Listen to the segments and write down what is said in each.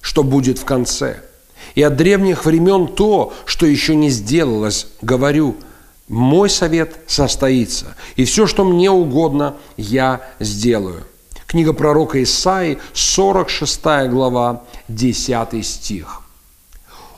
что будет в конце. И от древних времен то, что еще не сделалось, говорю, мой совет состоится, и все, что мне угодно, я сделаю. Книга пророка Исаи, 46 глава, 10 стих.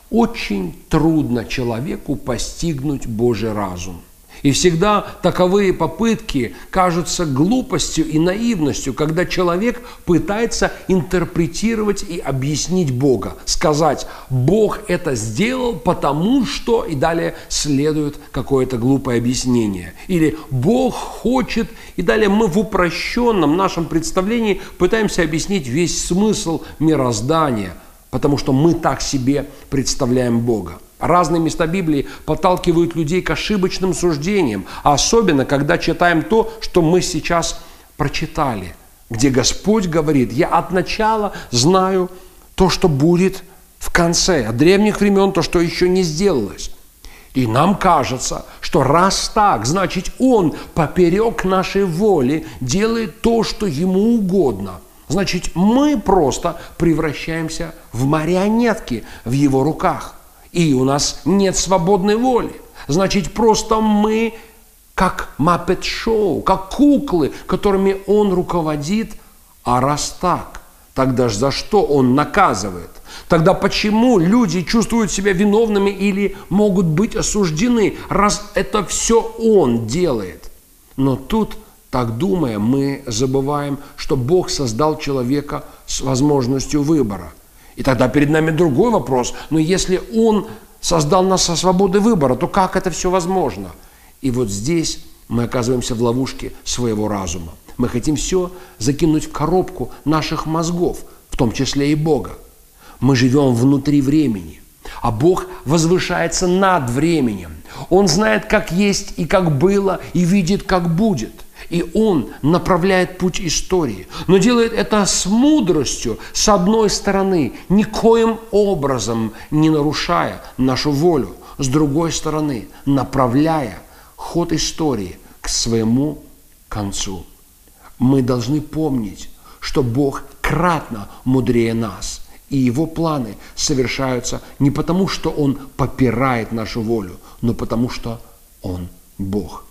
Очень трудно человеку постигнуть Божий разум – и всегда таковые попытки кажутся глупостью и наивностью, когда человек пытается интерпретировать и объяснить Бога. Сказать, Бог это сделал потому что, и далее следует какое-то глупое объяснение. Или Бог хочет, и далее мы в упрощенном нашем представлении пытаемся объяснить весь смысл мироздания, потому что мы так себе представляем Бога. Разные места Библии подталкивают людей к ошибочным суждениям, особенно, когда читаем то, что мы сейчас прочитали, где Господь говорит, я от начала знаю то, что будет в конце, от древних времен то, что еще не сделалось. И нам кажется, что раз так, значит Он поперек нашей воли делает то, что Ему угодно. Значит, мы просто превращаемся в марионетки в Его руках – и у нас нет свободной воли. Значит, просто мы как маппет-шоу, как куклы, которыми он руководит. А раз так, тогда ж за что он наказывает? Тогда почему люди чувствуют себя виновными или могут быть осуждены, раз это все он делает? Но тут, так думая, мы забываем, что Бог создал человека с возможностью выбора – и тогда перед нами другой вопрос. Но если Он создал нас со свободой выбора, то как это все возможно? И вот здесь мы оказываемся в ловушке своего разума. Мы хотим все закинуть в коробку наших мозгов, в том числе и Бога. Мы живем внутри времени, а Бог возвышается над временем. Он знает, как есть и как было, и видит, как будет – и он направляет путь истории, но делает это с мудростью, с одной стороны, никоим образом не нарушая нашу волю, с другой стороны, направляя ход истории к своему концу. Мы должны помнить, что Бог кратно мудрее нас, и Его планы совершаются не потому, что Он попирает нашу волю, но потому, что Он Бог –